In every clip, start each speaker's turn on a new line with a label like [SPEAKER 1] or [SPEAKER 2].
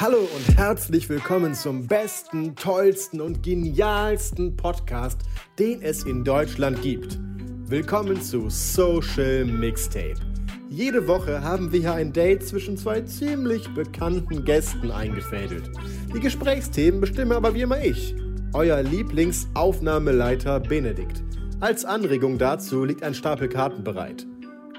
[SPEAKER 1] Hallo und herzlich willkommen zum besten, tollsten und genialsten Podcast, den es in Deutschland gibt. Willkommen zu Social Mixtape. Jede Woche haben wir hier ein Date zwischen zwei ziemlich bekannten Gästen eingefädelt. Die Gesprächsthemen bestimme aber wie immer ich, euer Lieblingsaufnahmeleiter Benedikt. Als Anregung dazu liegt ein Stapel Karten bereit.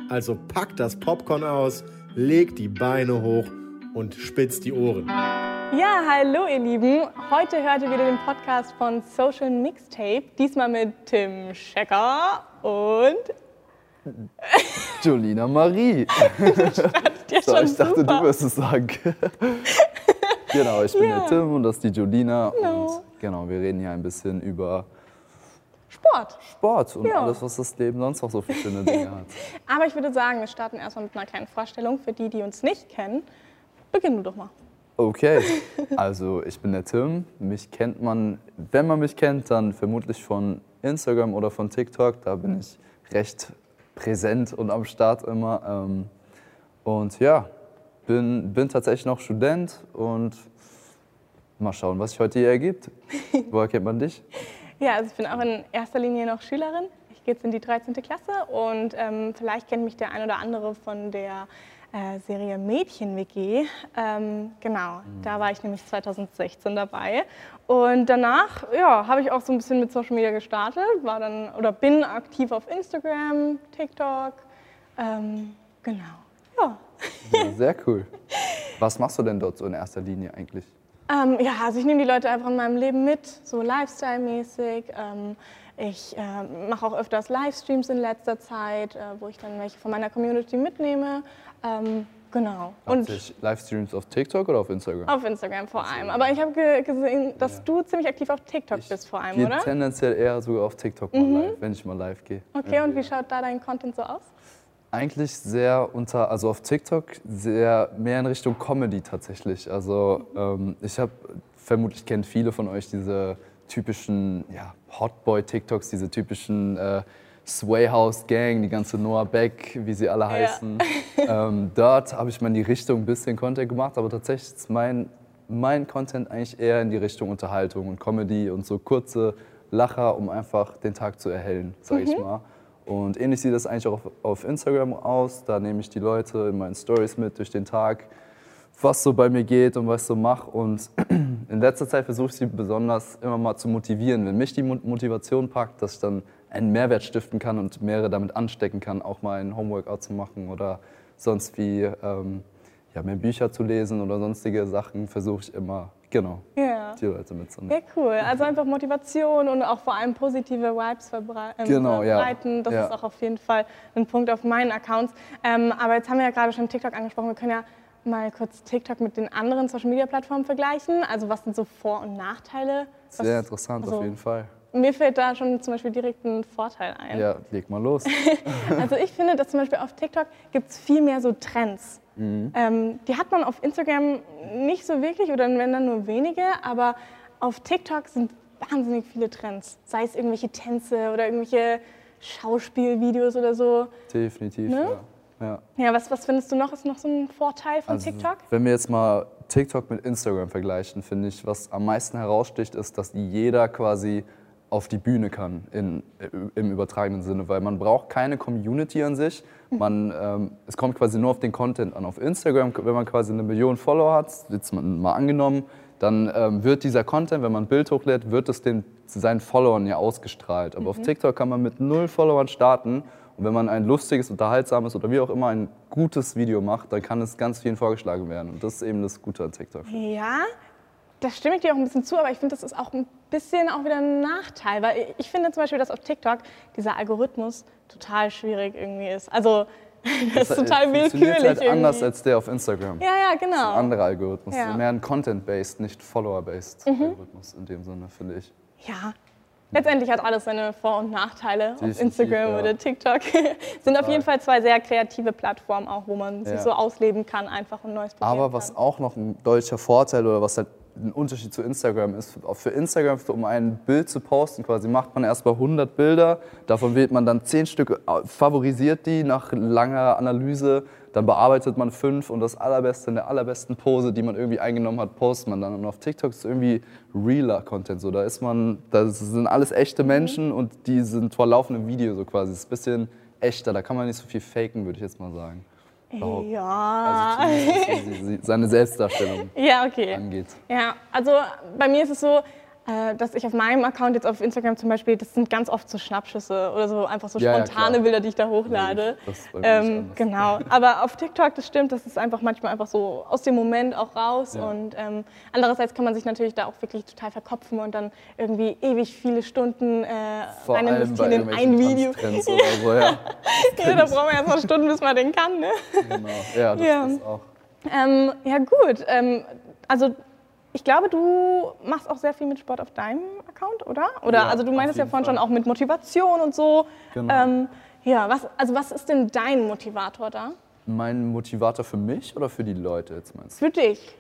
[SPEAKER 1] Also packt das Popcorn aus, legt die Beine hoch und spitzt die Ohren.
[SPEAKER 2] Ja, hallo ihr Lieben. Heute hört ihr wieder den Podcast von Social Mixtape. Diesmal mit Tim Schecker und
[SPEAKER 3] Jolina Marie.
[SPEAKER 2] ja
[SPEAKER 3] So, ich dachte,
[SPEAKER 2] super.
[SPEAKER 3] du wirst es sagen. genau, ich bin
[SPEAKER 2] Ja.
[SPEAKER 3] der Tim und das ist die Jolina.
[SPEAKER 2] Genau.
[SPEAKER 3] Und genau, wir reden hier ein bisschen über
[SPEAKER 2] Sport.
[SPEAKER 3] Sport und
[SPEAKER 2] Ja.
[SPEAKER 3] alles, was das Leben sonst noch so für schöne Dinge hat.
[SPEAKER 2] Aber ich würde sagen, wir starten erstmal mit einer kleinen Vorstellung für die, die uns nicht kennen. Beginn du doch mal.
[SPEAKER 3] Okay, also ich bin der Tim. Mich kennt man, wenn man mich kennt, dann vermutlich von Instagram oder von TikTok. Da bin ich recht präsent und am Start immer. Ähm, Und ja, bin, bin tatsächlich noch Student und mal schauen, was sich heute hier ergibt. Woher kennt man dich?
[SPEAKER 2] Ja, also ich bin auch in erster Linie noch Schülerin. Ich gehe jetzt in die 13. Klasse und ähm, vielleicht kennt mich der ein oder andere von der äh, Serie Mädchen-WG. Ähm, genau, da war ich nämlich 2016 dabei. Und danach ja, habe ich auch so ein bisschen mit Social Media gestartet, war dann oder bin aktiv auf Instagram, TikTok. Ähm, genau, ja.
[SPEAKER 3] Ja, sehr cool. Was machst du denn dort so in erster Linie eigentlich?
[SPEAKER 2] Ähm, ja, also ich nehme die Leute einfach in meinem Leben mit, so Lifestyle-mäßig. Ähm, ich äh, mache auch öfters Livestreams in letzter Zeit, äh, wo ich dann welche von meiner Community mitnehme. Ähm, genau. Und
[SPEAKER 3] Hauptsächlich Livestreams auf TikTok oder auf Instagram?
[SPEAKER 2] auf Instagram vor allem. Aber ich habe ge gesehen, dass du ziemlich aktiv auf TikTok bist vor allem,
[SPEAKER 3] gehe
[SPEAKER 2] oder? Mhm.
[SPEAKER 3] tendenziell eher sogar auf TikTok mal live, wenn ich mal live gehe.
[SPEAKER 2] Okay, und wie schaut da dein Content so aus?
[SPEAKER 3] Eigentlich sehr unter, also auf TikTok sehr mehr in Richtung Comedy tatsächlich. Also ähm, ich habe, vermutlich kennen viele von euch diese typischen ja, Hotboy-TikToks, diese typischen äh, Sway House Gang, die ganze Noah Beck, wie sie alle heißen. ähm, dort habe ich mal in die Richtung ein bisschen Content gemacht, aber tatsächlich ist mein, mein Content eigentlich eher in die Richtung Unterhaltung und Comedy und so kurze Lacher, um einfach den Tag zu erhellen, sage ich mal. Und ähnlich sieht das eigentlich auch auf, auf Instagram aus. Da nehme ich die Leute in meinen Stories mit durch den Tag, was so bei mir geht und was ich so mache. Und in letzter Zeit versuche ich sie besonders immer mal zu motivieren. Wenn mich die Mo- Motivation packt, dass ich dann einen Mehrwert stiften kann und mehrere damit anstecken kann, auch mal ein Homeworkout zu machen oder sonst wie ähm, ja, mehr Bücher zu lesen oder sonstige Sachen, versuche ich immer, genau,
[SPEAKER 2] Ja.
[SPEAKER 3] die Leute mitzunehmen.
[SPEAKER 2] Ja, cool. Also einfach Motivation und auch vor allem positive Vibes verbrei ähm,
[SPEAKER 3] Genau, ja.
[SPEAKER 2] verbreiten. Das
[SPEAKER 3] Ja.
[SPEAKER 2] ist auch auf jeden Fall ein Punkt auf meinen Accounts. Ähm, aber jetzt haben wir ja gerade schon TikTok angesprochen. Wir können ja mal kurz TikTok mit den anderen Social-Media-Plattformen vergleichen. Also was sind so Vor- und Nachteile? Was,
[SPEAKER 3] Sehr interessant
[SPEAKER 2] also,
[SPEAKER 3] auf jeden Fall.
[SPEAKER 2] Mir fällt da schon zum Beispiel direkt ein Vorteil ein.
[SPEAKER 3] Ja, leg mal los.
[SPEAKER 2] Also ich finde, dass zum Beispiel auf TikTok gibt es viel mehr so Trends. Ähm, die hat man auf Instagram nicht so wirklich oder wenn dann nur wenige, aber auf TikTok sind wahnsinnig viele Trends. Sei es irgendwelche Tänze oder irgendwelche Schauspielvideos oder so.
[SPEAKER 3] Definitiv,
[SPEAKER 2] Ne?
[SPEAKER 3] ja. Ja.
[SPEAKER 2] Ja, was, was findest du noch? Ist noch so ein Vorteil von
[SPEAKER 3] Also,
[SPEAKER 2] TikTok?
[SPEAKER 3] Wenn wir jetzt mal TikTok mit Instagram vergleichen, finde ich, was am meisten heraussticht, ist, dass jeder quasi auf die Bühne kann in, äh, im übertragenen Sinne, weil man braucht keine Community an sich. Man, ähm, es kommt quasi nur auf den Content an. Auf Instagram, wenn man quasi eine Million Follower hat, jetzt mal- mal angenommen, dann ähm, wird dieser Content, wenn man ein Bild hochlädt, wird es den, seinen Followern ja ausgestrahlt. Aber auf TikTok kann man mit null Followern starten und wenn man ein lustiges, unterhaltsames oder wie auch immer ein gutes Video macht, dann kann es ganz vielen vorgeschlagen werden. Und das ist eben das Gute an TikTok.
[SPEAKER 2] Ja, da stimme ich dir auch ein bisschen zu, aber ich finde, das ist auch ein bisschen auch wieder ein Nachteil, weil ich finde zum Beispiel, dass auf TikTok dieser Algorithmus total schwierig irgendwie ist. Also Das ist total
[SPEAKER 3] funktioniert
[SPEAKER 2] willkürlich
[SPEAKER 3] halt anders als der auf Instagram.
[SPEAKER 2] Ja, ja, genau.
[SPEAKER 3] Ein anderer Algorithmus.
[SPEAKER 2] Ja. Mhm.
[SPEAKER 3] Mehr ein Content-based, nicht Follower-based Algorithmus in dem Sinne, finde ich.
[SPEAKER 2] Ja. Letztendlich hat alles seine Vor- und Nachteile. Auf
[SPEAKER 3] Definitiv,
[SPEAKER 2] Instagram
[SPEAKER 3] ja.
[SPEAKER 2] oder TikTok sind auf jeden Fall zwei sehr kreative Plattformen, auch wo man sich
[SPEAKER 3] Ja.
[SPEAKER 2] so ausleben kann, einfach und Neues probieren
[SPEAKER 3] Aber was
[SPEAKER 2] kann.
[SPEAKER 3] auch noch ein deutlicher Vorteil oder was halt ein Unterschied zu Instagram ist, für Instagram, um ein Bild zu posten, quasi macht man erstmal 100 Bilder, davon wählt man dann 10 Stück, favorisiert die nach langer Analyse, dann bearbeitet man fünf und das allerbeste in der allerbesten Pose, die man irgendwie eingenommen hat, postet man dann. Und auf TikTok ist irgendwie realer Content so, da ist man, das sind alles echte Menschen und die sind vor laufendem Video so quasi, das ist ein bisschen echter, da kann man nicht so viel faken, würde ich jetzt mal sagen. behaupten.
[SPEAKER 2] Ja.
[SPEAKER 3] Also seine Selbstdarstellung
[SPEAKER 2] ja, okay.
[SPEAKER 3] angeht.
[SPEAKER 2] Ja, also bei mir ist es so, dass ich auf meinem Account jetzt auf Instagram zum Beispiel, das sind ganz oft so Schnappschüsse oder so einfach so
[SPEAKER 3] Ja, ja,
[SPEAKER 2] spontane
[SPEAKER 3] klar.
[SPEAKER 2] Bilder, die ich da hochlade.
[SPEAKER 3] Nicht
[SPEAKER 2] Ähm, genau, aber auf TikTok, das stimmt, das ist einfach manchmal einfach so aus dem Moment auch raus
[SPEAKER 3] Ja.
[SPEAKER 2] und ähm, andererseits kann man sich natürlich da auch wirklich total verkopfen und dann irgendwie ewig viele Stunden äh, rein investieren in ein Video.
[SPEAKER 3] So, ja.
[SPEAKER 2] Ja, da brauchen wir erstmal Stunden, bis man den kann. Ne?
[SPEAKER 3] Genau. Ja, das
[SPEAKER 2] Ja.
[SPEAKER 3] ist auch.
[SPEAKER 2] Ähm, ja gut, ähm, also ich glaube, du machst auch sehr viel mit Sport auf deinem Account, oder? Oder
[SPEAKER 3] Ja,
[SPEAKER 2] also du meinst ja vorhin
[SPEAKER 3] Fall.
[SPEAKER 2] schon auch mit Motivation und so.
[SPEAKER 3] Genau.
[SPEAKER 2] Ähm, ja, was, also was ist denn dein Motivator da?
[SPEAKER 3] Mein Motivator für mich oder für die Leute jetzt meinst du?
[SPEAKER 2] Für dich?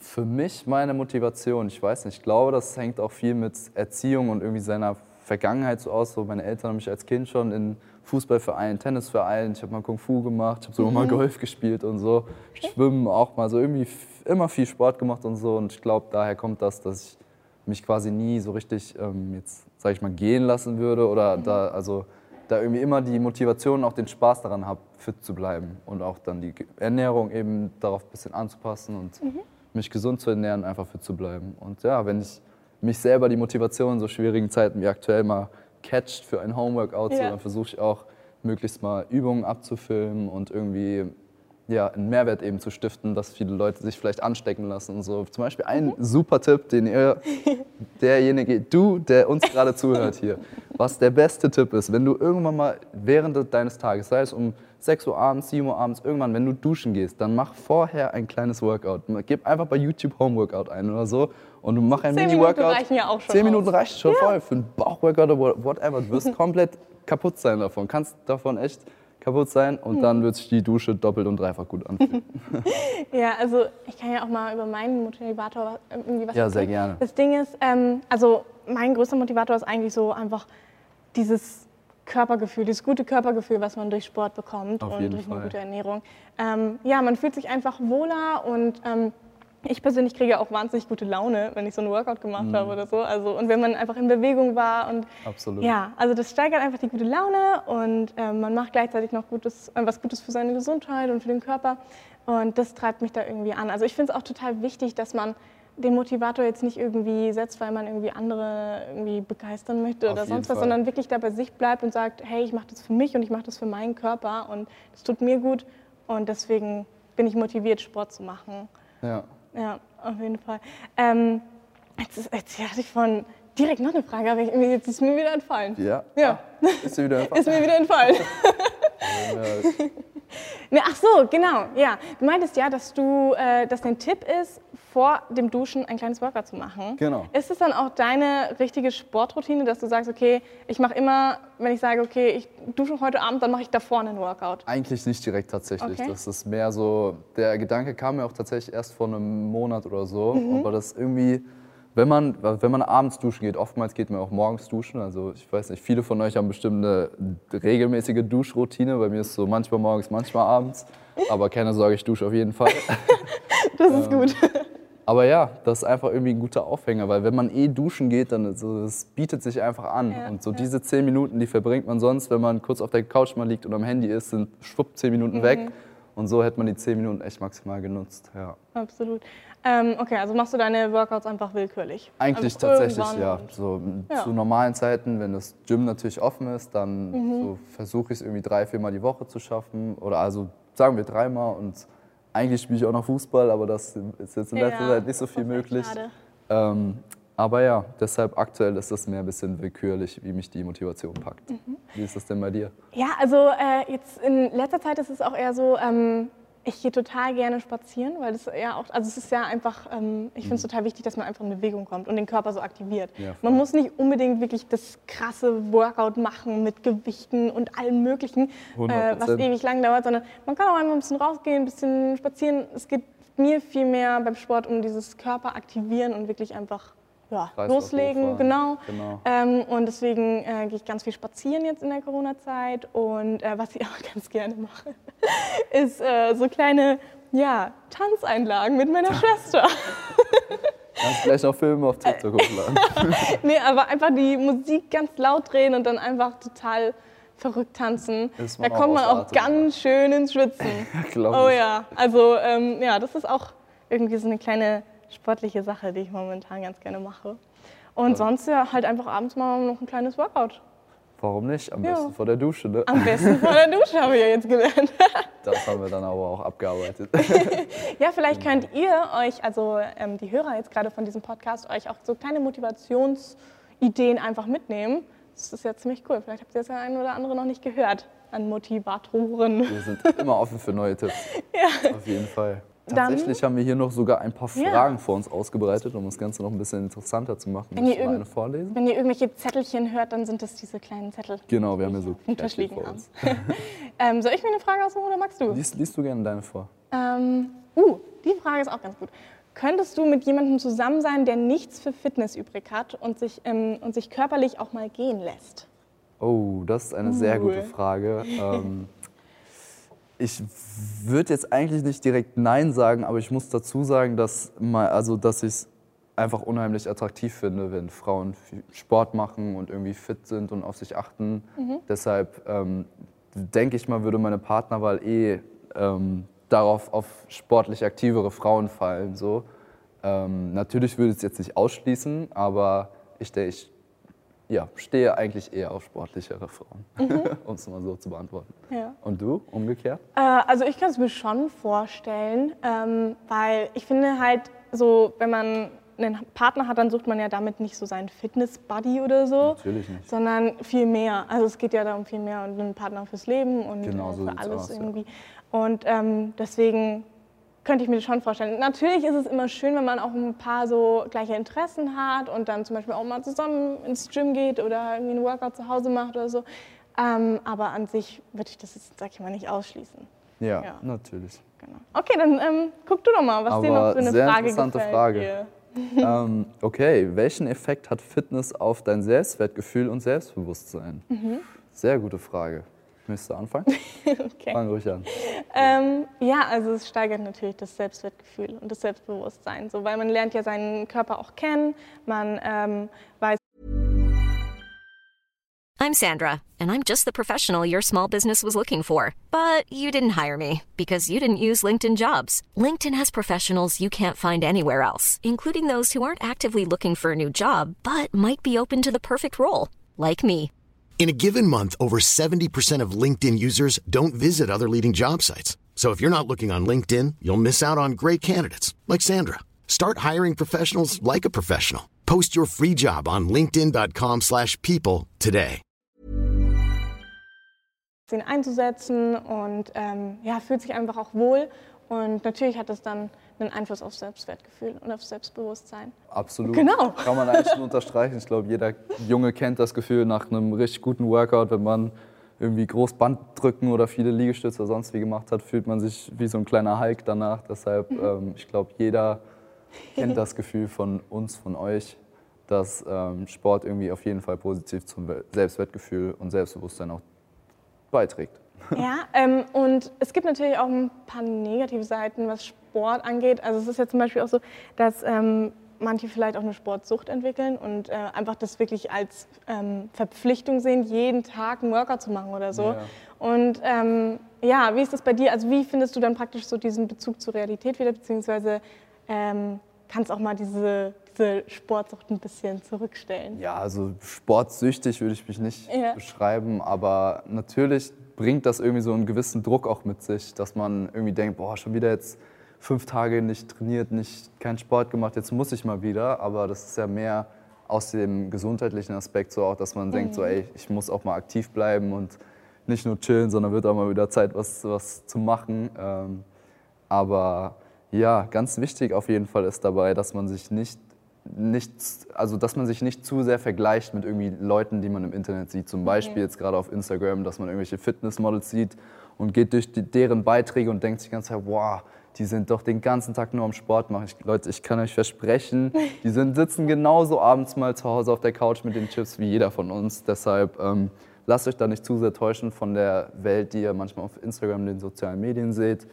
[SPEAKER 3] Für mich meine Motivation, ich weiß nicht, ich glaube, das hängt auch viel mit Erziehung und irgendwie seiner Vergangenheit so aus. So meine Eltern haben mich als Kind schon in Fußballvereinen, Tennisvereinen, ich habe mal Kung Fu gemacht, ich habe sogar mal Golf gespielt und so, Schwimmen auch mal so irgendwie immer viel Sport gemacht und so. Und ich glaube, daher kommt das, dass ich mich quasi nie so richtig ähm, jetzt, sage ich mal, gehen lassen würde oder da, also da irgendwie immer die Motivation und auch den Spaß daran habe, fit zu bleiben und auch dann die Ernährung eben darauf ein bisschen anzupassen und mich gesund zu ernähren, einfach fit zu bleiben. Und ja, wenn ich mich selber die Motivation in so schwierigen Zeiten wie aktuell mal catcht für ein Homeworkout, so,
[SPEAKER 2] Ja.
[SPEAKER 3] dann versuche ich auch möglichst mal Übungen abzufilmen und irgendwie ja, einen Mehrwert eben zu stiften, dass viele Leute sich vielleicht anstecken lassen und so. Zum Beispiel ein super Tipp, den ihr, derjenige, du, der uns gerade zuhört hier, was der beste Tipp ist, wenn du irgendwann mal während deines Tages, sei es um 6 Uhr abends, 7 Uhr abends, irgendwann, wenn du duschen gehst, dann mach vorher ein kleines Workout. Gib einfach bei YouTube Homeworkout ein oder so und du mach ein
[SPEAKER 2] Zehn
[SPEAKER 3] Mini-Workout.
[SPEAKER 2] Minuten reichen ja auch schon
[SPEAKER 3] 10 Minuten reicht schon voll für ein Bauchworkout oder whatever. Du wirst komplett kaputt sein davon. Kannst davon echt kaputt sein und
[SPEAKER 2] Hm.
[SPEAKER 3] dann wird sich die Dusche doppelt und dreifach gut anfühlen.
[SPEAKER 2] Ja, also ich kann ja auch mal über meinen Motivator irgendwie was
[SPEAKER 3] Ja, sehr
[SPEAKER 2] erzählen.
[SPEAKER 3] gerne.
[SPEAKER 2] Das Ding ist, ähm, also mein größter Motivator ist eigentlich so einfach dieses Körpergefühl, dieses gute Körpergefühl, was man durch Sport bekommt
[SPEAKER 3] Auf
[SPEAKER 2] und durch eine
[SPEAKER 3] Fall.
[SPEAKER 2] gute Ernährung. Ähm, ja, man fühlt sich einfach wohler und ähm, ich persönlich kriege auch wahnsinnig gute Laune, wenn ich so einen Workout gemacht
[SPEAKER 3] Mhm.
[SPEAKER 2] habe oder so. Also, und wenn man einfach in Bewegung war und
[SPEAKER 3] Absolut.
[SPEAKER 2] ja, also das steigert einfach die gute Laune und ähm, man macht gleichzeitig noch Gutes, äh, was Gutes für seine Gesundheit und für den Körper. Und das treibt mich da irgendwie an. Also ich finde es auch total wichtig, dass man den Motivator jetzt nicht irgendwie setzt, weil man irgendwie andere irgendwie begeistern möchte
[SPEAKER 3] Auf
[SPEAKER 2] oder sonst was,
[SPEAKER 3] Fall.
[SPEAKER 2] sondern wirklich da bei sich bleibt und sagt, hey, ich mache das für mich und ich mache das für meinen Körper und das tut mir gut und deswegen bin ich motiviert, Sport zu machen.
[SPEAKER 3] Ja.
[SPEAKER 2] Ja, auf jeden Fall. Ähm, jetzt, ist, jetzt hatte ich von direkt noch eine Frage, aber ich, jetzt ist mir wieder entfallen.
[SPEAKER 3] Ja?
[SPEAKER 2] Ja.
[SPEAKER 3] Ah, ist dir wieder
[SPEAKER 2] Ist mir wieder entfallen. Ach so, genau. Ja, du meintest ja, dass du, äh, dass dein Tipp ist, vor dem Duschen ein kleines Workout zu machen.
[SPEAKER 3] Genau.
[SPEAKER 2] Ist es dann auch deine richtige Sportroutine, dass du sagst, okay, ich mache immer, wenn ich sage, okay, ich dusche heute Abend, dann mache ich davor einen Workout.
[SPEAKER 3] Eigentlich nicht direkt tatsächlich.
[SPEAKER 2] Okay.
[SPEAKER 3] Das ist mehr so, der Gedanke kam mir auch tatsächlich erst vor einem Monat oder so.
[SPEAKER 2] Mhm.
[SPEAKER 3] Aber das irgendwie, wenn man, wenn man abends duschen geht, oftmals geht man auch morgens duschen. Also ich weiß nicht, viele von euch haben bestimmt eine regelmäßige Duschroutine. Bei mir ist es so manchmal morgens, manchmal abends. Aber keine Sorge, ich dusche auf jeden Fall.
[SPEAKER 2] Das ist gut.
[SPEAKER 3] Aber ja, das ist einfach irgendwie ein guter Aufhänger, weil wenn man eh duschen geht, dann so, das bietet sich einfach an.
[SPEAKER 2] Ja,
[SPEAKER 3] und so diese zehn Minuten, die verbringt man sonst, wenn man kurz auf der Couch mal liegt und am Handy ist, sind schwupp zehn Minuten
[SPEAKER 2] Mhm.
[SPEAKER 3] weg. Und so hätte man die zehn Minuten echt maximal genutzt. Ja.
[SPEAKER 2] Absolut. Ähm, okay, also machst du deine Workouts einfach willkürlich?
[SPEAKER 3] Eigentlich
[SPEAKER 2] Einfach
[SPEAKER 3] tatsächlich, ja. So,
[SPEAKER 2] Ja.
[SPEAKER 3] Zu normalen Zeiten, wenn das Gym natürlich offen ist, dann
[SPEAKER 2] Mhm.
[SPEAKER 3] so versuche ich es irgendwie drei, viermal die Woche zu schaffen. Oder also sagen wir dreimal. Und eigentlich spiele ich auch noch Fußball, aber das ist jetzt in letzter
[SPEAKER 2] Ja,
[SPEAKER 3] Zeit nicht so
[SPEAKER 2] das
[SPEAKER 3] viel möglich. Ähm, aber ja, deshalb aktuell ist es mehr ein bisschen willkürlich, wie mich die Motivation packt. Wie ist das denn bei dir?
[SPEAKER 2] Ja, also äh, jetzt in letzter Zeit ist es auch eher so, ähm, ich gehe total gerne spazieren, weil das ja auch, also es ist ja einfach, ähm, ich finde es total wichtig, dass man einfach in Bewegung kommt und den Körper so aktiviert.
[SPEAKER 3] Ja,
[SPEAKER 2] man muss nicht unbedingt wirklich das krasse Workout machen mit Gewichten und allem Möglichen, äh, was
[SPEAKER 3] 100%.
[SPEAKER 2] ewig lang dauert, sondern man kann auch einmal ein bisschen rausgehen, ein bisschen spazieren. Es geht mir viel mehr beim Sport um dieses Körper aktivieren und wirklich einfach ja, loslegen, genau.
[SPEAKER 3] Genau.
[SPEAKER 2] Ähm, und deswegen äh, gehe ich ganz viel spazieren jetzt in der Corona-Zeit. Und äh, was ich auch ganz gerne mache, ist äh, so kleine ja, Tanzeinlagen mit meiner Schwester.
[SPEAKER 3] Kannst gleich noch Filme auf TikTok hochladen.
[SPEAKER 2] nee, aber einfach die Musik ganz laut drehen und dann einfach total verrückt tanzen. Da
[SPEAKER 3] auch
[SPEAKER 2] kommt man auch ganz schön ins Schwitzen. oh ja, also ähm, ja, das ist auch irgendwie so eine kleine sportliche Sache, die ich momentan ganz gerne mache. Und sonst ja, halt einfach abends mal noch ein kleines Workout.
[SPEAKER 3] Warum nicht? Am
[SPEAKER 2] Ja.
[SPEAKER 3] besten vor der Dusche, ne?
[SPEAKER 2] Am besten vor der Dusche, habe ich ja jetzt gelernt.
[SPEAKER 3] Das haben wir dann aber auch abgearbeitet.
[SPEAKER 2] Ja, vielleicht könnt ihr euch, also ähm, die Hörer jetzt gerade von diesem Podcast, euch auch so kleine Motivationsideen einfach mitnehmen. Das ist ja ziemlich cool. Vielleicht habt ihr das ja ein oder andere noch nicht gehört an Motivatoren.
[SPEAKER 3] Wir sind immer offen für neue Tipps.
[SPEAKER 2] Ja.
[SPEAKER 3] Auf jeden Fall.
[SPEAKER 2] Dann-
[SPEAKER 3] Tatsächlich haben wir hier noch sogar ein paar
[SPEAKER 2] Ja.
[SPEAKER 3] Fragen vor uns ausgebreitet, um das Ganze noch ein bisschen interessanter zu machen.
[SPEAKER 2] Wenn ihr irgend-
[SPEAKER 3] eine vorlesen?
[SPEAKER 2] Wenn ihr irgendwelche Zettelchen hört, dann sind das diese kleinen Zettel.
[SPEAKER 3] Genau, wir haben hier so
[SPEAKER 2] Tisch
[SPEAKER 3] Kärtchen
[SPEAKER 2] liegen
[SPEAKER 3] vor
[SPEAKER 2] haben.
[SPEAKER 3] uns.
[SPEAKER 2] ähm, soll ich mir eine Frage aussuchen oder magst du?
[SPEAKER 3] Liest, liest du gerne deine vor?
[SPEAKER 2] Ähm, uh, die Frage ist auch ganz gut. Könntest du mit jemandem zusammen sein, der nichts für Fitness übrig hat und sich, ähm, und sich körperlich auch mal gehen lässt?
[SPEAKER 3] Oh, das ist eine sehr
[SPEAKER 2] Uh.
[SPEAKER 3] gute Frage. Ähm, ich würde jetzt eigentlich nicht direkt Nein sagen, aber ich muss dazu sagen, dass, mal, also, dass ich es einfach unheimlich attraktiv finde, wenn Frauen Sport machen und irgendwie fit sind und auf sich achten. Deshalb ähm, denke ich mal, würde meine Partnerwahl eh ähm, darauf auf sportlich aktivere Frauen fallen. So. Ähm, natürlich würde ich es jetzt nicht ausschließen, aber ich, denke, ich ja, stehe eigentlich eher auf sportlichere Frauen, um es mal so zu beantworten.
[SPEAKER 2] Ja.
[SPEAKER 3] Und du, umgekehrt?
[SPEAKER 2] Äh, also ich kann es mir schon vorstellen, ähm, weil ich finde halt so, wenn man einen Partner hat, dann sucht man ja damit nicht so seinen Fitness-Buddy oder so,
[SPEAKER 3] Natürlich nicht.
[SPEAKER 2] sondern viel mehr. Also es geht ja darum viel mehr und einen Partner fürs Leben und
[SPEAKER 3] Genau
[SPEAKER 2] äh,
[SPEAKER 3] so
[SPEAKER 2] für alles
[SPEAKER 3] aus, ja.
[SPEAKER 2] irgendwie. Und ähm, deswegen könnte ich mir schon vorstellen. Natürlich ist es immer schön, wenn man auch ein paar so gleiche Interessen hat und dann zum Beispiel auch mal zusammen ins Gym geht oder irgendwie einen Workout zu Hause macht oder so. Ähm, aber an sich würde ich das jetzt, sag ich mal, nicht ausschließen.
[SPEAKER 3] Ja,
[SPEAKER 2] Ja.
[SPEAKER 3] natürlich.
[SPEAKER 2] Genau. Okay, dann ähm, guck du doch mal, was dir
[SPEAKER 3] Aber
[SPEAKER 2] noch für eine
[SPEAKER 3] sehr
[SPEAKER 2] Frage
[SPEAKER 3] interessante
[SPEAKER 2] gefällt.
[SPEAKER 3] Frage. Ähm, okay, welchen Effekt hat Fitness auf dein Selbstwertgefühl und Selbstbewusstsein?
[SPEAKER 2] Mhm.
[SPEAKER 3] Sehr gute Frage. Möchtest du anfangen?
[SPEAKER 2] Okay.
[SPEAKER 3] Fang ruhig an.
[SPEAKER 2] Ähm, ja, also es steigert natürlich das Selbstwertgefühl und das Selbstbewusstsein, so, weil man lernt ja seinen Körper auch kennen, man ähm, weiß,
[SPEAKER 4] I'm Sandra, and I'm just the professional your small business was looking for. But you didn't hire me because you didn't use LinkedIn jobs. LinkedIn has professionals you can't find anywhere else, including those who aren't actively looking for a new job but might be open to the perfect role, like me.
[SPEAKER 5] In a given month, over 70% of LinkedIn users don't visit other leading job sites. So if you're not looking on LinkedIn, you'll miss out on great candidates like Sandra. Start hiring professionals like a professional. Post your free job on linkedin.com/people slash people today.
[SPEAKER 2] einzusetzen und ähm, ja, fühlt sich einfach auch wohl. Und natürlich hat es dann einen Einfluss aufs Selbstwertgefühl und aufs Selbstbewusstsein.
[SPEAKER 3] Absolut.
[SPEAKER 2] Genau.
[SPEAKER 3] Kann man eigentlich nur unterstreichen. Ich glaube, jeder Junge kennt das Gefühl nach einem richtig guten Workout, wenn man irgendwie groß Banddrücken oder viele Liegestütze oder sonst wie gemacht hat, fühlt man sich wie so ein kleiner Hulk danach. Deshalb, ähm, ich glaube, jeder kennt das Gefühl von uns, von euch, dass ähm, Sport irgendwie auf jeden Fall positiv zum We- Selbstwertgefühl und Selbstbewusstsein auch beiträgt.
[SPEAKER 2] Ja, ähm, und es gibt natürlich auch ein paar negative Seiten, was Sport angeht. Also es ist ja zum Beispiel auch so, dass ähm, manche vielleicht auch eine Sportsucht entwickeln und äh, einfach das wirklich als ähm, Verpflichtung sehen, jeden Tag einen Workout zu machen oder so.
[SPEAKER 3] Ja.
[SPEAKER 2] Und ähm, ja, wie ist das bei dir? Also wie findest du dann praktisch so diesen Bezug zur Realität wieder, beziehungsweise ähm, kannst auch mal diese, diese Sportsucht ein bisschen zurückstellen?
[SPEAKER 3] Ja, also sportsüchtig würde ich mich nicht
[SPEAKER 2] Ja.
[SPEAKER 3] beschreiben, aber natürlich bringt das irgendwie so einen gewissen Druck auch mit sich, dass man irgendwie denkt, boah, schon wieder jetzt fünf Tage nicht trainiert, nicht keinen Sport gemacht, jetzt muss ich mal wieder. Aber das ist ja mehr aus dem gesundheitlichen Aspekt so auch, dass man mhm. denkt, so, ey, ich muss auch mal aktiv bleiben und nicht nur chillen, sondern wird auch mal wieder Zeit, was, was zu machen. Ähm, aber ja, ganz wichtig auf jeden Fall ist dabei, dass man sich nicht, nicht, also dass man sich nicht zu sehr vergleicht mit irgendwie Leuten, die man im Internet sieht. Zum Beispiel okay. jetzt gerade auf Instagram, dass man irgendwelche Fitnessmodels sieht und geht durch die, deren Beiträge und denkt sich die ganze Zeit, wow, die sind doch den ganzen Tag nur am Sport machen. Ich, Leute, ich kann euch versprechen, die sind, sitzen genauso abends mal zu Hause auf der Couch mit den Chips wie jeder von uns. Deshalb ähm, lasst euch da nicht zu sehr täuschen von der Welt, die ihr manchmal auf Instagram, den sozialen Medien seht.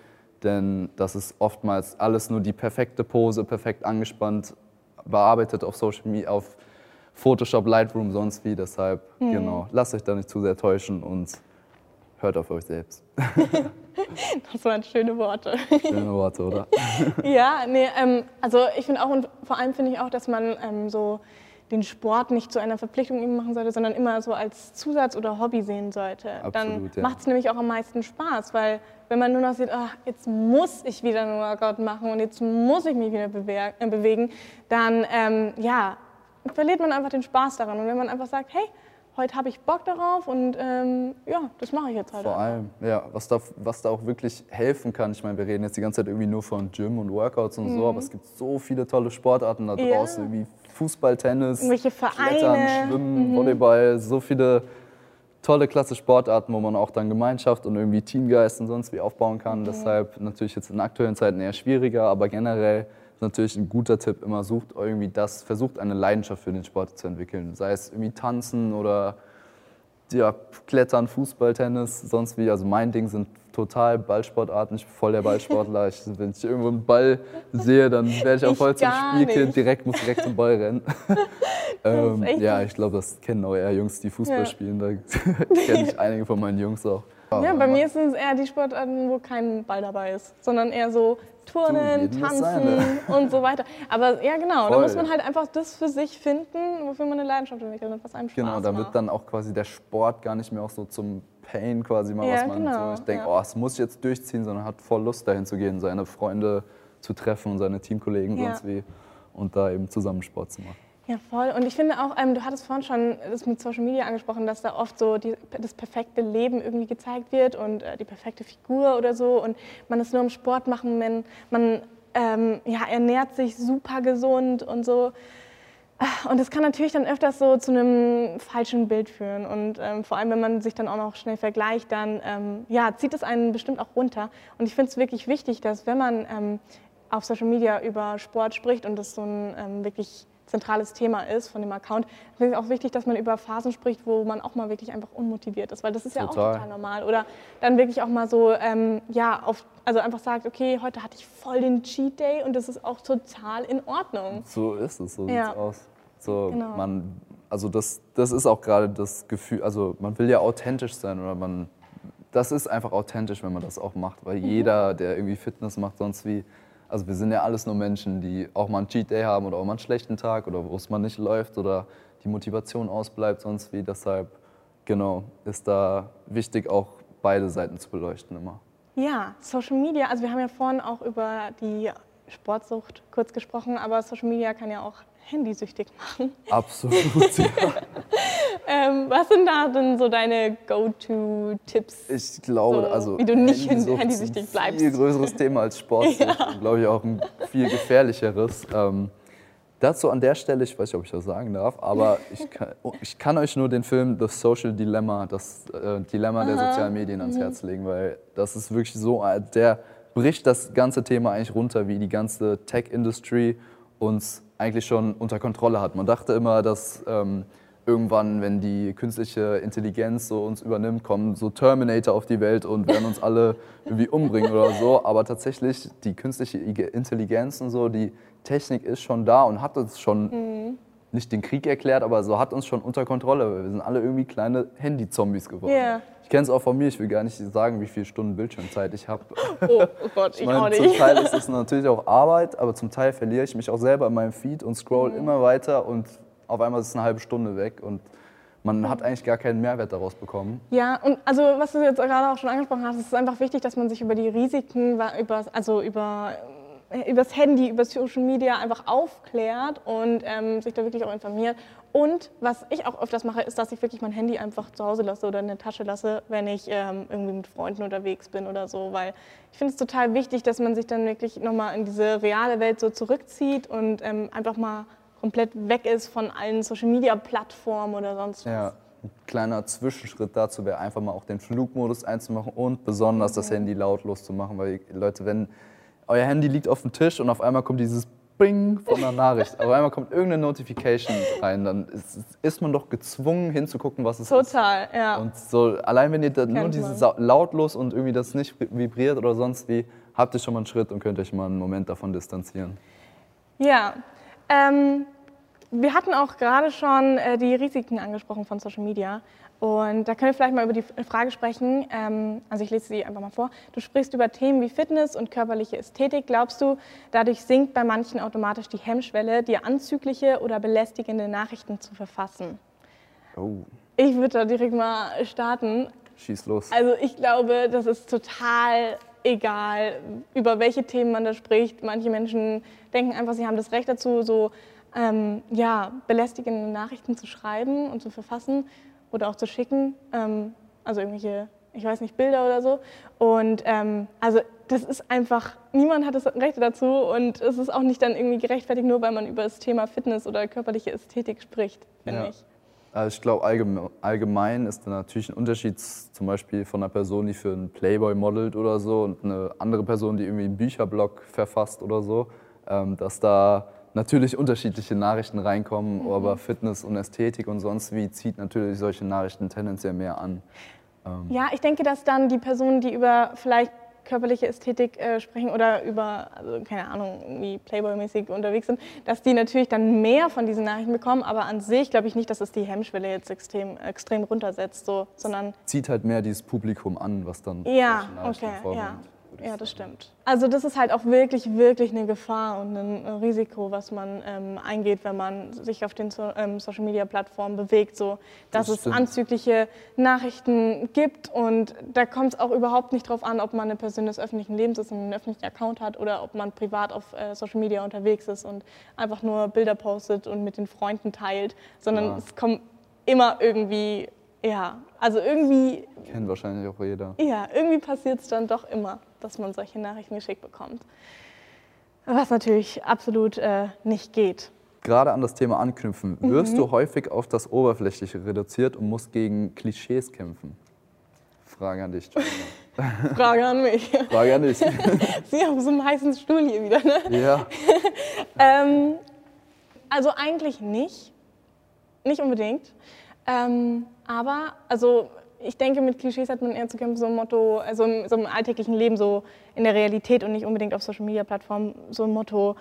[SPEAKER 3] Denn das ist oftmals alles nur die perfekte Pose, perfekt angespannt, bearbeitet auf Social Media, auf Photoshop, Lightroom, sonst wie. Deshalb, mhm. genau, lasst euch da nicht zu sehr täuschen und hört auf euch selbst.
[SPEAKER 2] das waren schöne Worte.
[SPEAKER 3] Schöne Worte, oder?
[SPEAKER 2] ja, nee, ähm, also ich finde auch, und vor allem finde ich auch, dass man ähm, so den Sport nicht zu einer Verpflichtung machen sollte, sondern immer so als Zusatz oder Hobby sehen sollte. Absolut, Dann ja. macht es nämlich auch am meisten Spaß, weil wenn man nur noch sieht, ach, jetzt muss ich wieder einen Workout machen und jetzt muss ich mich wieder äh, bewegen, dann ähm, ja, verliert man einfach den Spaß daran. Und wenn man einfach sagt, hey, heute habe ich Bock darauf und ähm, ja, das mache ich jetzt halt.
[SPEAKER 3] Vor
[SPEAKER 2] auch.
[SPEAKER 3] allem, ja, was da, was da auch wirklich helfen kann. Ich meine, wir reden jetzt die ganze Zeit irgendwie nur von Gym und Workouts und mhm. so, aber es gibt so viele tolle Sportarten da draußen, ja. wie Fußball, Tennis, Klettern, Schwimmen, mhm. Volleyball, so viele tolle, klasse Sportarten, wo man auch dann Gemeinschaft und irgendwie Teamgeist und sonst wie aufbauen kann. Mhm. Deshalb natürlich jetzt in aktuellen Zeiten eher schwieriger, aber generell ist natürlich ein guter Tipp, immer sucht irgendwie das, versucht eine Leidenschaft für den Sport zu entwickeln. Sei es irgendwie Tanzen oder ja, Klettern, Fußball, Tennis, sonst wie. Also mein Ding sind total Ballsportarten. Ich bin voll der Ballsportler. Ich, wenn ich irgendwo einen Ball sehe, dann werde ich auch voll zum Spielkind. Direkt, muss direkt zum Ball rennen. ähm, ja, ich glaube, das kennen auch eher Jungs, die Fußball ja. spielen. Da kenne ich einige von meinen Jungs auch.
[SPEAKER 2] Ja, bei mir sind es eher die Sportarten, wo kein Ball dabei ist, sondern eher so Turnen, du, Tanzen und so weiter. Aber ja, genau, Voll. da muss man halt einfach das für sich finden, wofür man eine Leidenschaft entwickelt und was einem Spaß
[SPEAKER 3] genau, macht. Genau, da wird dann auch quasi der Sport gar nicht mehr auch so zum Pain quasi mal, ja, was man genau, so, ich denke, ja. oh, es muss ich jetzt durchziehen, sondern hat voll Lust dahin zu gehen, seine Freunde zu treffen und seine Teamkollegen ja. sonst wie und da eben zusammen Sport zu machen.
[SPEAKER 2] Ja, voll. Und ich finde auch, ähm, du hattest vorhin schon das mit Social Media angesprochen, dass da oft so die, das perfekte Leben irgendwie gezeigt wird und äh, die perfekte Figur oder so. Und man ist nur im Sport machen, wenn man ähm, ja, ernährt sich super gesund und so. Und das kann natürlich dann öfters so zu einem falschen Bild führen. Und ähm, vor allem, wenn man sich dann auch noch schnell vergleicht, dann ähm, ja, zieht es einen bestimmt auch runter. Und ich finde es wirklich wichtig, dass wenn man ähm, auf Social Media über Sport spricht und das so ein ähm, wirklich zentrales Thema ist von dem Account, finde ich auch wichtig, dass man über Phasen spricht, wo man auch mal wirklich einfach unmotiviert ist, weil das ist ja total. auch total normal. Oder dann wirklich auch mal so, ähm, ja, auf, also einfach sagt, okay, heute hatte ich voll den Cheat Day und das ist auch total in Ordnung.
[SPEAKER 3] So ist es, so ja. sieht es aus. So, genau. man, also das, das ist auch gerade das Gefühl, also man will ja authentisch sein oder man, das ist einfach authentisch, wenn man das auch macht, weil mhm. jeder, der irgendwie Fitness macht, sonst wie, also wir sind ja alles nur Menschen, die auch mal einen Cheat Day haben oder auch mal einen schlechten Tag oder wo es mal nicht läuft oder die Motivation ausbleibt, sonst wie. Deshalb, genau, ist da wichtig, auch beide Seiten zu beleuchten immer.
[SPEAKER 2] Ja, Social Media, also wir haben ja vorhin auch über die Sportsucht kurz gesprochen, aber Social Media kann ja auch handysüchtig machen.
[SPEAKER 3] Absolut, ja.
[SPEAKER 2] ähm, was sind da denn so deine Go-To-Tipps?
[SPEAKER 3] Ich glaube, so, also
[SPEAKER 2] wie du nicht handysüchtig bleibst.
[SPEAKER 3] Ein viel größeres Thema als Sport, ja. glaube ich auch ein viel gefährlicheres. Ähm, dazu an der Stelle, ich weiß nicht, ob ich das sagen darf, aber ich kann, ich kann euch nur den Film The Social Dilemma, das äh, Dilemma Aha. der sozialen Medien ans mhm. Herz legen, weil das ist wirklich so, äh, der bricht das ganze Thema eigentlich runter, wie die ganze Tech-Industry uns eigentlich schon unter Kontrolle hat. Man dachte immer, dass ähm, irgendwann, wenn die künstliche Intelligenz so uns übernimmt, kommen so Terminator auf die Welt und werden uns alle irgendwie umbringen oder so. Aber tatsächlich, die künstliche Intelligenz und so, die Technik ist schon da und hat uns schon mhm. nicht den Krieg erklärt, aber so hat uns schon unter Kontrolle. Wir sind alle irgendwie kleine Handy-Zombies geworden. Yeah. Ich kenne es auch von mir, ich will gar nicht sagen, wie viele Stunden Bildschirmzeit ich habe.
[SPEAKER 2] Oh, oh, Gott, ich, ich meine, auch nicht.
[SPEAKER 3] Zum Teil ist es natürlich auch Arbeit, aber zum Teil verliere ich mich auch selber in meinem Feed und scroll mhm. immer weiter und auf einmal ist es eine halbe Stunde weg und man hat eigentlich gar keinen Mehrwert daraus bekommen.
[SPEAKER 2] Ja, und also was du jetzt gerade auch schon angesprochen hast, es ist einfach wichtig, dass man sich über die Risiken, über, also über übers Handy, über Social Media einfach aufklärt und ähm, sich da wirklich auch informiert. Und was ich auch öfters mache, ist, dass ich wirklich mein Handy einfach zu Hause lasse oder in der Tasche lasse, wenn ich ähm, irgendwie mit Freunden unterwegs bin oder so. Weil ich finde es total wichtig, dass man sich dann wirklich nochmal in diese reale Welt so zurückzieht und ähm, einfach mal komplett weg ist von allen Social-Media-Plattformen oder sonst was.
[SPEAKER 3] Ja, ein kleiner Zwischenschritt dazu wäre einfach mal auch den Flugmodus einzumachen und besonders das Handy lautlos zu machen, weil Leute, wenn euer Handy liegt auf dem Tisch und auf einmal kommt dieses Bing von einer Nachricht, auf einmal kommt irgendeine Notification rein, dann ist, ist man doch gezwungen hinzugucken, was es
[SPEAKER 2] Total,
[SPEAKER 3] ist.
[SPEAKER 2] Total, ja.
[SPEAKER 3] Und so, allein wenn ihr da nur dieses lautlos und irgendwie das nicht vibriert oder sonst wie, habt ihr schon mal einen Schritt und könnt euch mal einen Moment davon distanzieren.
[SPEAKER 2] Ja, ähm, wir hatten auch gerade schon äh, die Risiken angesprochen von Social Media. Und da können wir vielleicht mal über die Frage sprechen. Ähm, also ich lese sie einfach mal vor. Du sprichst über Themen wie Fitness und körperliche Ästhetik. Glaubst du, dadurch sinkt bei manchen automatisch die Hemmschwelle, dir anzügliche oder belästigende Nachrichten zu verfassen?
[SPEAKER 3] Oh,
[SPEAKER 2] Ich würde da direkt mal starten.
[SPEAKER 3] schieß los.
[SPEAKER 2] Also ich glaube, das ist total egal, über welche Themen man da spricht. Manche Menschen denken einfach, sie haben das Recht dazu, so ähm, ja, belästigende Nachrichten zu schreiben und zu verfassen oder auch zu schicken. Ähm, also irgendwelche, ich weiß nicht, Bilder oder so. Und ähm, also das ist einfach, niemand hat das Recht dazu und es ist auch nicht dann irgendwie gerechtfertigt, nur weil man über das Thema Fitness oder körperliche Ästhetik spricht, finde
[SPEAKER 3] Ja.
[SPEAKER 2] ich.
[SPEAKER 3] Also ich glaube, allgemein, allgemein ist da natürlich ein Unterschied zum Beispiel von einer Person, die für einen Playboy modelt oder so und eine andere Person, die irgendwie einen Bücherblog verfasst oder so, ähm, dass da natürlich unterschiedliche Nachrichten reinkommen,
[SPEAKER 2] Mhm.
[SPEAKER 3] aber Fitness und Ästhetik und sonst wie zieht natürlich solche Nachrichten tendenziell mehr an.
[SPEAKER 2] Ja, ich denke, dass dann die Personen, die über vielleicht körperliche Ästhetik äh, sprechen oder über, also keine Ahnung, irgendwie Playboy-mäßig unterwegs sind, dass die natürlich dann mehr von diesen Nachrichten bekommen. Aber an sich glaube ich nicht, dass es die Hemmschwelle jetzt extrem, extrem runtersetzt, so, sondern
[SPEAKER 3] Zieht halt mehr dieses Publikum an, was dann
[SPEAKER 2] ja, okay, ja.
[SPEAKER 3] Würde ich
[SPEAKER 2] Ja, das
[SPEAKER 3] sagen.
[SPEAKER 2] stimmt. Also das ist halt auch wirklich, wirklich eine Gefahr und ein Risiko, was man ähm, eingeht, wenn man sich auf den so ähm, Social-Media-Plattformen bewegt, so dass
[SPEAKER 3] Das
[SPEAKER 2] es anzügliche Nachrichten gibt und da kommt es auch überhaupt nicht drauf an, ob man eine Person des öffentlichen Lebens ist und einen öffentlichen Account hat oder ob man privat auf äh, Social Media unterwegs ist und einfach nur Bilder postet und mit den Freunden teilt, sondern
[SPEAKER 3] Ja.
[SPEAKER 2] es kommt immer irgendwie, ja, also irgendwie
[SPEAKER 3] Kennt wahrscheinlich auch jeder.
[SPEAKER 2] ja, irgendwie passiert es dann doch immer, dass man solche Nachrichten geschickt bekommt. Was natürlich absolut äh, nicht geht.
[SPEAKER 3] Gerade an das Thema anknüpfen, wirst
[SPEAKER 2] Mhm.
[SPEAKER 3] du häufig auf das Oberflächliche reduziert und musst gegen Klischees kämpfen? Frage an dich.
[SPEAKER 2] Frage an mich.
[SPEAKER 3] Frage an dich.
[SPEAKER 2] Sie haben so einen heißen Stuhl hier wieder, ne?
[SPEAKER 3] ja.
[SPEAKER 2] Ähm, also eigentlich nicht. Nicht unbedingt. Ähm, aber, also ich denke, mit Klischees hat man eher zu kämpfen, so ein Motto, also im, so im alltäglichen Leben, so in der Realität und nicht unbedingt auf Social Media Plattformen, so ein Motto,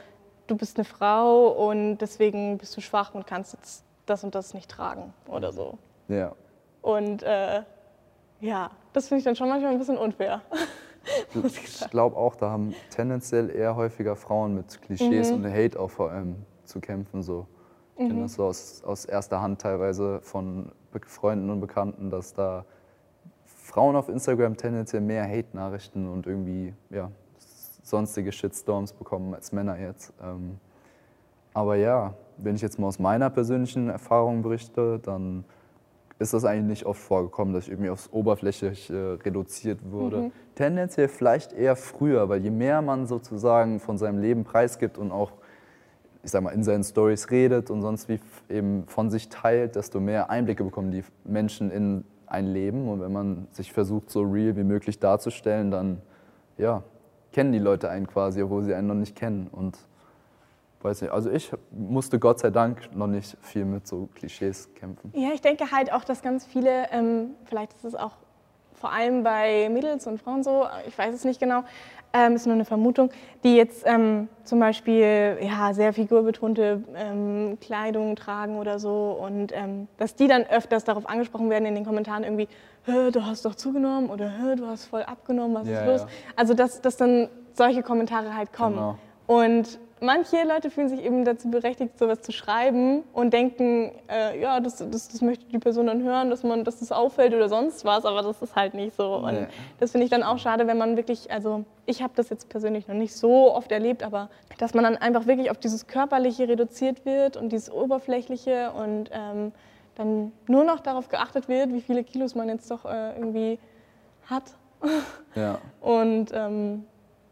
[SPEAKER 2] du bist eine Frau und deswegen bist du schwach und kannst jetzt das und das nicht tragen oder so.
[SPEAKER 3] ja.
[SPEAKER 2] Und äh, ja, das finde ich dann schon manchmal ein bisschen unfair. Ich
[SPEAKER 3] glaube auch, da haben tendenziell eher häufiger Frauen mit Klischees
[SPEAKER 2] Mhm.
[SPEAKER 3] und Hate auch vor allem zu kämpfen. So. Ich
[SPEAKER 2] Mhm.
[SPEAKER 3] kenne das so aus, aus erster Hand teilweise von Freunden und Bekannten, dass da Frauen auf Instagram tendenziell mehr Hate-Nachrichten und irgendwie ja, sonstige Shitstorms bekommen als Männer jetzt. Ähm, aber ja, wenn ich jetzt mal aus meiner persönlichen Erfahrung berichte, dann ist das eigentlich nicht oft vorgekommen, dass ich irgendwie aufs Oberflächliche reduziert wurde. Tendenziell vielleicht eher früher, weil je mehr man sozusagen von seinem Leben preisgibt und auch, ich sag mal, in seinen Stories redet und sonst wie eben von sich teilt, desto mehr Einblicke bekommen die Menschen in ein Leben. Und wenn man sich versucht, so real wie möglich darzustellen, dann ja, kennen die Leute einen quasi, obwohl sie einen noch nicht kennen. Und weiß nicht, also ich musste Gott sei Dank noch nicht viel mit so Klischees kämpfen.
[SPEAKER 2] Ja, ich denke halt auch, dass ganz viele, ähm, vielleicht ist es auch vor allem bei Mädels und Frauen so, ich weiß es nicht genau, ähm, ist nur eine Vermutung, die jetzt ähm, zum Beispiel ja, sehr figurbetonte ähm, Kleidung tragen oder so und ähm, dass die dann öfters darauf angesprochen werden in den Kommentaren irgendwie, "Hä, du hast doch zugenommen oder "Hä, du hast voll abgenommen, was
[SPEAKER 3] Ja,
[SPEAKER 2] ist los?
[SPEAKER 3] ja.
[SPEAKER 2] Also dass, dass dann solche Kommentare halt kommen.
[SPEAKER 3] Genau.
[SPEAKER 2] Und manche Leute fühlen sich eben dazu berechtigt, sowas zu schreiben und denken, äh, ja, das, das, das möchte die Person dann hören, dass man, dass das auffällt oder sonst was, aber das ist halt nicht so. Und
[SPEAKER 3] Nee.
[SPEAKER 2] das finde ich dann auch schade, wenn man wirklich, also ich habe das jetzt persönlich noch nicht so oft erlebt, aber dass man dann einfach wirklich auf dieses Körperliche reduziert wird und dieses Oberflächliche und ähm, dann nur noch darauf geachtet wird, wie viele Kilos man jetzt doch äh, irgendwie hat.
[SPEAKER 3] Ja.
[SPEAKER 2] Und ähm,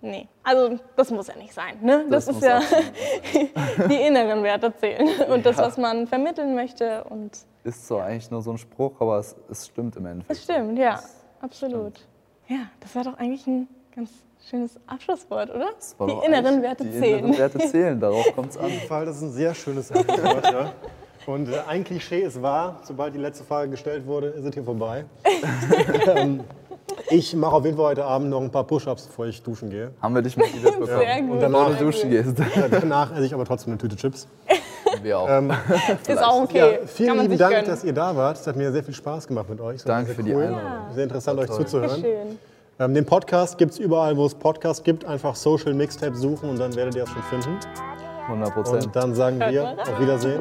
[SPEAKER 2] nee, also das muss ja nicht sein. Ne? Das,
[SPEAKER 3] Das
[SPEAKER 2] ist ja die inneren Werte zählen und das,
[SPEAKER 3] Ja.
[SPEAKER 2] was man vermitteln möchte. Und
[SPEAKER 3] Ist zwar eigentlich nur so ein Spruch, aber es, es stimmt im
[SPEAKER 2] das
[SPEAKER 3] Endeffekt.
[SPEAKER 2] stimmt, ja, absolut. Ja, das war doch eigentlich ein ganz schönes Abschlusswort, oder?
[SPEAKER 3] Das war
[SPEAKER 2] Die inneren Werte
[SPEAKER 3] die
[SPEAKER 2] zählen.
[SPEAKER 3] inneren Werte zählen, darauf kommt es an.
[SPEAKER 1] Auf jeden Fall, das ist ein sehr schönes Antwort. ja. Und äh, ein Klischee ist wahr, sobald die letzte Frage gestellt wurde, ist es hier vorbei. ich mache auf jeden Fall heute Abend noch ein paar Push-Ups, bevor ich duschen gehe.
[SPEAKER 3] Haben wir dich motiviert
[SPEAKER 2] Sehr
[SPEAKER 3] bekommen.
[SPEAKER 2] gut.
[SPEAKER 1] Und danach-
[SPEAKER 3] du duschen gehst.
[SPEAKER 1] Danach esse ich aber trotzdem eine Tüte Chips.
[SPEAKER 3] Wir auch.
[SPEAKER 1] Ähm,
[SPEAKER 2] Ist auch okay.
[SPEAKER 1] ja,
[SPEAKER 2] Kann
[SPEAKER 1] vielen
[SPEAKER 2] man
[SPEAKER 1] lieben
[SPEAKER 2] sich
[SPEAKER 1] Dank,
[SPEAKER 2] gönnen.
[SPEAKER 1] dass ihr da wart. Es hat mir sehr viel Spaß gemacht mit euch.
[SPEAKER 3] Danke
[SPEAKER 1] sehr
[SPEAKER 3] für die
[SPEAKER 1] cool.
[SPEAKER 3] Einladung.
[SPEAKER 1] Sehr interessant, euch zuzuhören.
[SPEAKER 2] Schön.
[SPEAKER 1] Ähm, den Podcast gibt es überall, wo es Podcasts gibt. Einfach Social Mixtape suchen und dann werdet ihr es schon finden.
[SPEAKER 3] 100 Prozent.
[SPEAKER 1] Und dann sagen
[SPEAKER 2] Hört
[SPEAKER 1] wir auf Wiedersehen.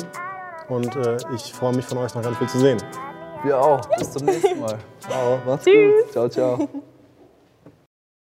[SPEAKER 1] Und äh, ich freue mich von euch noch ganz viel zu sehen.
[SPEAKER 3] Wir auch. Bis zum nächsten Mal.
[SPEAKER 1] Ciao.
[SPEAKER 3] Macht's gut. Ciao, ciao.